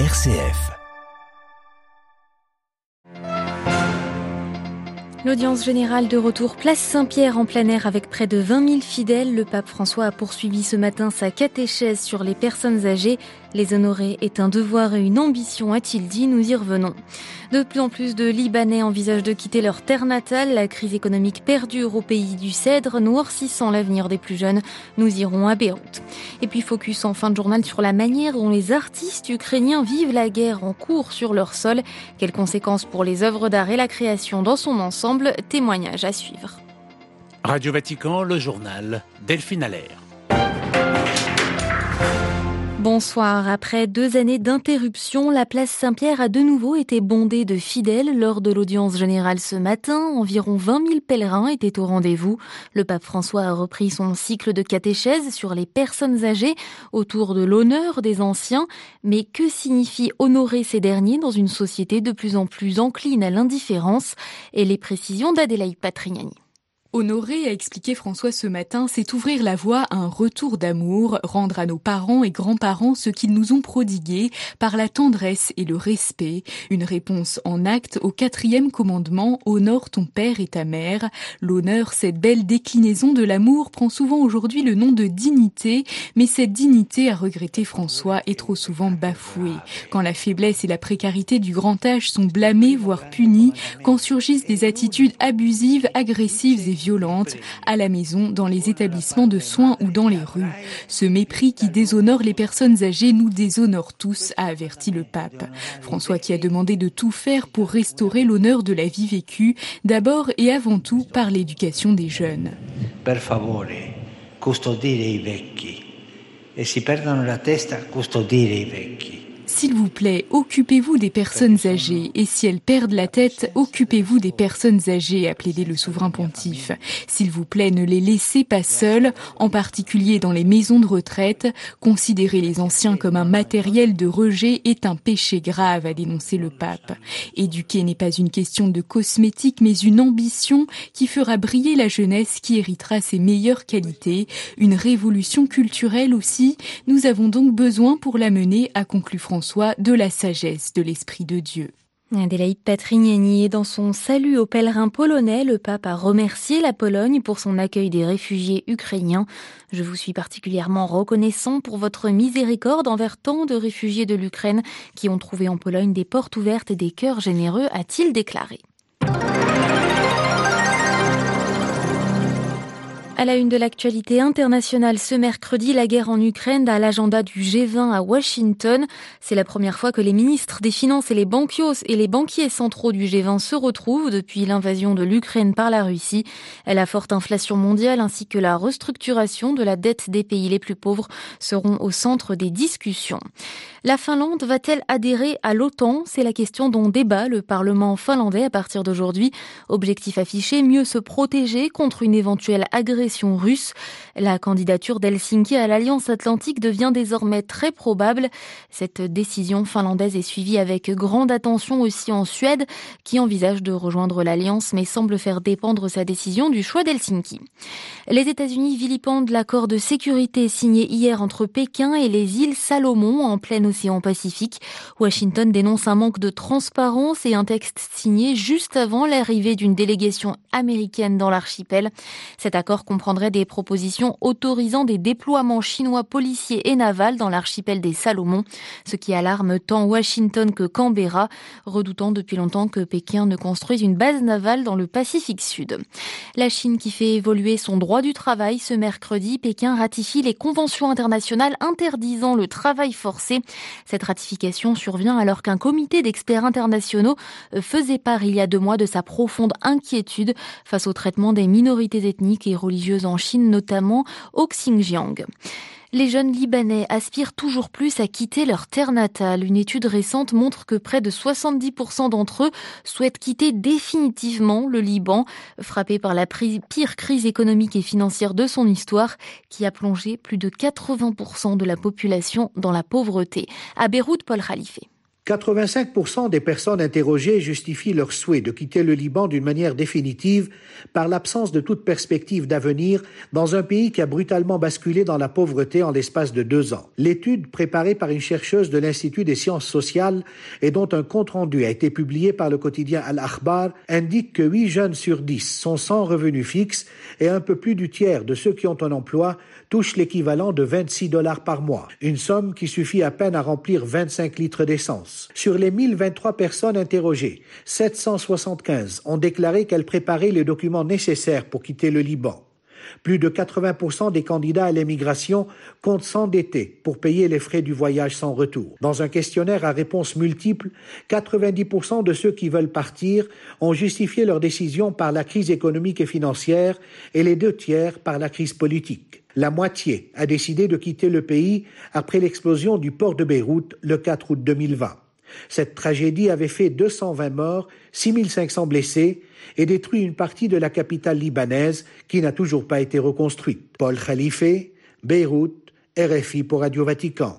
RCF. L'audience générale de retour place Saint-Pierre en plein air avec près de 20 000 fidèles. Le pape François a poursuivi ce matin sa catéchèse sur les personnes âgées. Les honorer est un devoir et une ambition, a-t-il dit. Nous y revenons. De plus en plus de Libanais envisagent de quitter leur terre natale. La crise économique perdure au pays du Cèdre, noircissant l'avenir des plus jeunes. Nous irons à Beyrouth. Et puis focus en fin de journal sur la manière dont les artistes ukrainiens vivent la guerre en cours sur leur sol. Quelles conséquences pour les œuvres d'art et la création dans son ensemble? Témoignage à suivre. Radio Vatican, le journal Delphine Allaire. Bonsoir. Après deux années d'interruption, la place Saint-Pierre a de nouveau été bondée de fidèles lors de l'audience générale ce matin. Environ 20 000 pèlerins étaient au rendez-vous. Le pape François a repris son cycle de catéchèse sur les personnes âgées autour de l'honneur des anciens. Mais que signifie honorer ces derniers dans une société de plus en plus encline à l'indifférence? Et les précisions d'Adélaïde Patrignani. Honorer, a expliqué François ce matin, c'est ouvrir la voie à un retour d'amour, rendre à nos parents et grands-parents ce qu'ils nous ont prodigué par la tendresse et le respect. Une réponse en acte au quatrième commandement, honore ton père et ta mère. L'honneur, cette belle déclinaison de l'amour, prend souvent aujourd'hui le nom de dignité, mais cette dignité, a regretté François, est trop souvent bafouée. Quand la faiblesse et la précarité du grand âge sont blâmées, voire punies, quand surgissent des attitudes abusives, agressives et violente à la maison, dans les établissements de soins ou dans les rues. Ce mépris qui déshonore les personnes âgées nous déshonore tous, a averti le pape. François qui a demandé de tout faire pour restaurer l'honneur de la vie vécue, d'abord et avant tout par l'éducation des jeunes. Per favore, custodire i vecchi. E si perdono la testa, custodire i vecchi. S'il vous plaît, occupez-vous des personnes âgées, et si elles perdent la tête, occupez-vous des personnes âgées, a plaidé le souverain pontife. S'il vous plaît, ne les laissez pas seuls, en particulier dans les maisons de retraite. Considérer les anciens comme un matériel de rejet est un péché grave, a dénoncé le pape. Éduquer n'est pas une question de cosmétique, mais une ambition qui fera briller la jeunesse qui héritera ses meilleures qualités. Une révolution culturelle aussi. Nous avons donc besoin pour la mener, a conclu François de la sagesse de l'Esprit de Dieu. Adélaïde Patrignani, dans son salut aux pèlerins polonais, le pape a remercié la Pologne pour son accueil des réfugiés ukrainiens. Je vous suis particulièrement reconnaissant pour votre miséricorde envers tant de réfugiés de l'Ukraine qui ont trouvé en Pologne des portes ouvertes et des cœurs généreux, a-t-il déclaré. À la une de l'actualité internationale ce mercredi, la guerre en Ukraine à l'agenda du G20 à Washington. C'est la première fois que les ministres des Finances et les banquiers et les banquiers centraux du G20 se retrouvent depuis l'invasion de l'Ukraine par la Russie. La forte inflation mondiale ainsi que la restructuration de la dette des pays les plus pauvres seront au centre des discussions. La Finlande va-t-elle adhérer à l'OTAN? C'est la question dont débat le Parlement finlandais à partir d'aujourd'hui. Objectif affiché, mieux se protéger contre une éventuelle agression russe. La candidature d'Helsinki à l'Alliance Atlantique devient désormais très probable. Cette décision finlandaise est suivie avec grande attention aussi en Suède, qui envisage de rejoindre l'Alliance mais semble faire dépendre sa décision du choix d'Helsinki. Les États-Unis vilipendent l'accord de sécurité signé hier entre Pékin et les îles Salomon en pleine océan Pacifique. Washington dénonce un manque de transparence et un texte signé juste avant l'arrivée d'une délégation américaine dans l'archipel. Cet accord comprendrait des propositions autorisant des déploiements chinois policiers et navals dans l'archipel des Salomon, ce qui alarme tant Washington que Canberra, redoutant depuis longtemps que Pékin ne construise une base navale dans le Pacifique Sud. La Chine qui fait évoluer son droit du travail ce mercredi, Pékin ratifie les conventions internationales interdisant le travail forcé. Cette ratification survient alors qu'un comité d'experts internationaux faisait part il y a deux mois de sa profonde inquiétude face au traitement des minorités ethniques et religieuses en Chine, notamment au Xinjiang. Les jeunes Libanais aspirent toujours plus à quitter leur terre natale. Une étude récente montre que près de 70% d'entre eux souhaitent quitter définitivement le Liban, frappé par la pire crise économique et financière de son histoire, qui a plongé plus de 80% de la population dans la pauvreté. À Beyrouth, Paul. 85% des personnes interrogées justifient leur souhait de quitter le Liban d'une manière définitive par l'absence de toute perspective d'avenir dans un pays qui a brutalement basculé dans la pauvreté en l'espace de deux ans. L'étude préparée par une chercheuse de l'Institut des sciences sociales et dont un compte-rendu a été publié par le quotidien Al-Akhbar indique que 8 jeunes sur 10 sont sans revenu fixe et un peu plus du tiers de ceux qui ont un emploi touchent l'équivalent de 26 dollars par mois, une somme qui suffit à peine à remplir 25 litres d'essence. Sur les 1023 personnes interrogées, 775 ont déclaré qu'elles préparaient les documents nécessaires pour quitter le Liban. Plus de 80% des candidats à l'émigration comptent s'endetter pour payer les frais du voyage sans retour. Dans un questionnaire à réponses multiples, 90% de ceux qui veulent partir ont justifié leur décision par la crise économique et financière et les deux tiers par la crise politique. La moitié a décidé de quitter le pays après l'explosion du port de Beyrouth le 4 août 2020. Cette tragédie avait fait 220 morts, 6500 blessés et détruit une partie de la capitale libanaise qui n'a toujours pas été reconstruite. Paul Khalife, Beyrouth, RFI pour Radio Vatican.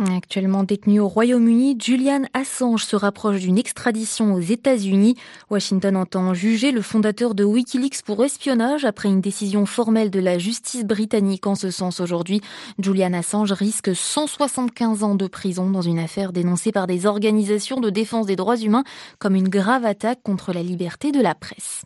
Actuellement détenu au Royaume-Uni, Julian Assange se rapproche d'une extradition aux États-Unis. Washington entend juger le fondateur de Wikileaks pour espionnage après une décision formelle de la justice britannique en ce sens aujourd'hui. Julian Assange risque 175 ans de prison dans une affaire dénoncée par des organisations de défense des droits humains comme une grave attaque contre la liberté de la presse.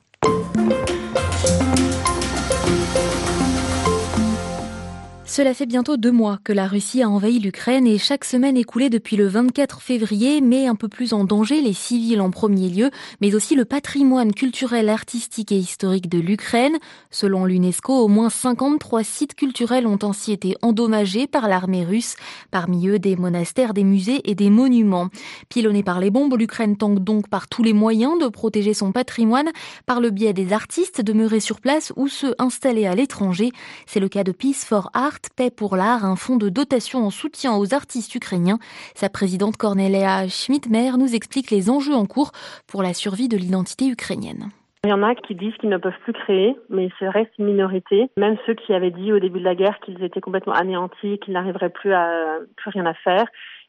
Cela fait bientôt deux mois que la Russie a envahi l'Ukraine et chaque semaine écoulée depuis le 24 février met un peu plus en danger les civils en premier lieu, mais aussi le patrimoine culturel, artistique et historique de l'Ukraine. Selon l'UNESCO, au moins 53 sites culturels ont ainsi été endommagés par l'armée russe, parmi eux des monastères, des musées et des monuments. Pilonnés par les bombes, l'Ukraine tente donc par tous les moyens de protéger son patrimoine par le biais des artistes demeurés sur place ou ceux installés à l'étranger. C'est le cas de Peace for Art Paix pour l'art, un fonds de dotation en soutien aux artistes ukrainiens. Sa présidente Cornelia Schmidmer nous explique les enjeux en cours pour la survie de l'identité ukrainienne. Il y en a qui disent qu'ils ne peuvent plus créer, mais c'est reste une minorité. Même ceux qui avaient dit au début de la guerre qu'ils étaient complètement anéantis, qu'ils n'arriveraient plus à plus rien à faire,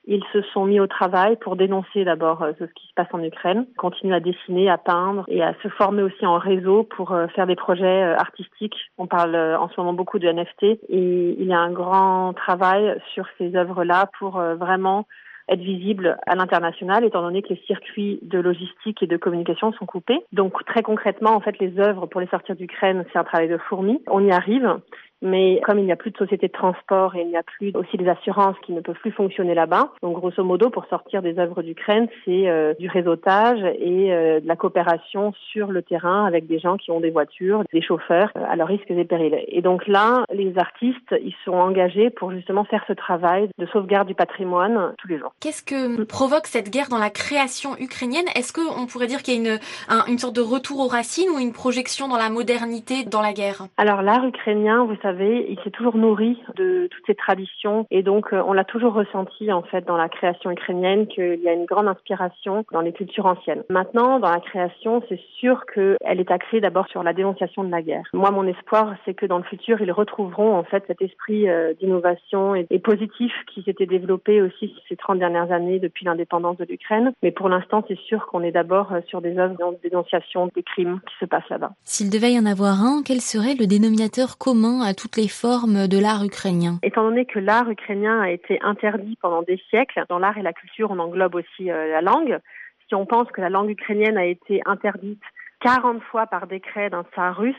ils se sont mis au travail pour dénoncer d'abord euh, ce qui se passe en Ukraine, continuer à dessiner, à peindre et à se former aussi en réseau pour euh, faire des projets euh, artistiques. On parle en ce moment beaucoup de NFT et il y a un grand travail sur ces œuvres-là pour vraiment être visible à l'international, étant donné que les circuits de logistique et de communication sont coupés. Donc très concrètement, en fait, les œuvres pour les sortir d'Ukraine, c'est un travail de fourmi. On y arrive. Mais comme il n'y a plus de société de transport et il n'y a plus aussi des assurances qui ne peuvent plus fonctionner là-bas, donc grosso modo, pour sortir des œuvres d'Ukraine, c'est euh, du réseautage et euh, de la coopération sur le terrain avec des gens qui ont des voitures, des chauffeurs, euh, à leurs risques et périls. Et donc là, les artistes, ils sont engagés pour justement faire ce travail de sauvegarde du patrimoine tous les jours. Qu'est-ce que provoque cette guerre dans la création ukrainienne? Est-ce qu'on pourrait dire qu'il y a une, une sorte de retour aux racines ou une projection dans la modernité dans la guerre? Alors l'art ukrainien, vous savez, savez, il s'est toujours nourri de toutes ces traditions et donc euh, on l'a toujours ressenti en fait dans la création ukrainienne qu'il y a une grande inspiration dans les cultures anciennes. Maintenant, dans la création, c'est sûr qu'elle est axée d'abord sur la dénonciation de la guerre. Moi, mon espoir, c'est que dans le futur, ils retrouveront en fait cet esprit euh, d'innovation et, positif qui s'était développé aussi ces 30 dernières années depuis l'indépendance de l'Ukraine. Mais pour l'instant, c'est sûr qu'on est d'abord euh, sur des œuvres de dénonciation des crimes qui se passent là-bas. S'il devait y en avoir un, quel serait le dénominateur commun à toutes les formes de l'art ukrainien Étant donné que l'art ukrainien a été interdit pendant des siècles, dans l'art et la culture, on englobe aussi euh, la langue. Si on pense que la langue ukrainienne a été interdite 40 fois par décret d'un tsar russe,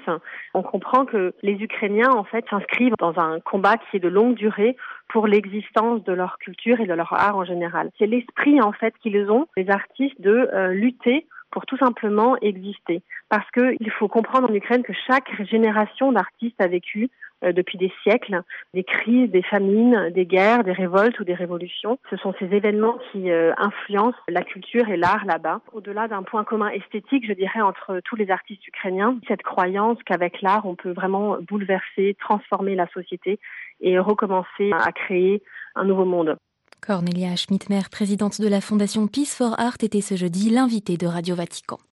on comprend que les Ukrainiens, en fait, s'inscrivent dans un combat qui est de longue durée pour l'existence de leur culture et de leur art en général. C'est l'esprit, en fait, qu'ils ont, les artistes, de euh, lutter pour tout simplement exister. Parce qu'il faut comprendre en Ukraine que chaque génération d'artistes a vécu euh, depuis des siècles des crises, des famines, des guerres, des révoltes ou des révolutions. Ce sont ces événements qui euh, influencent la culture et l'art là-bas. Au-delà d'un point commun esthétique, je dirais, entre tous les artistes ukrainiens, cette croyance qu'avec l'art, on peut vraiment bouleverser, transformer la société et recommencer à créer un nouveau monde. Cornelia Schmidmer, présidente de la Fondation Peace for Art, était ce jeudi l'invitée de Radio Vatican.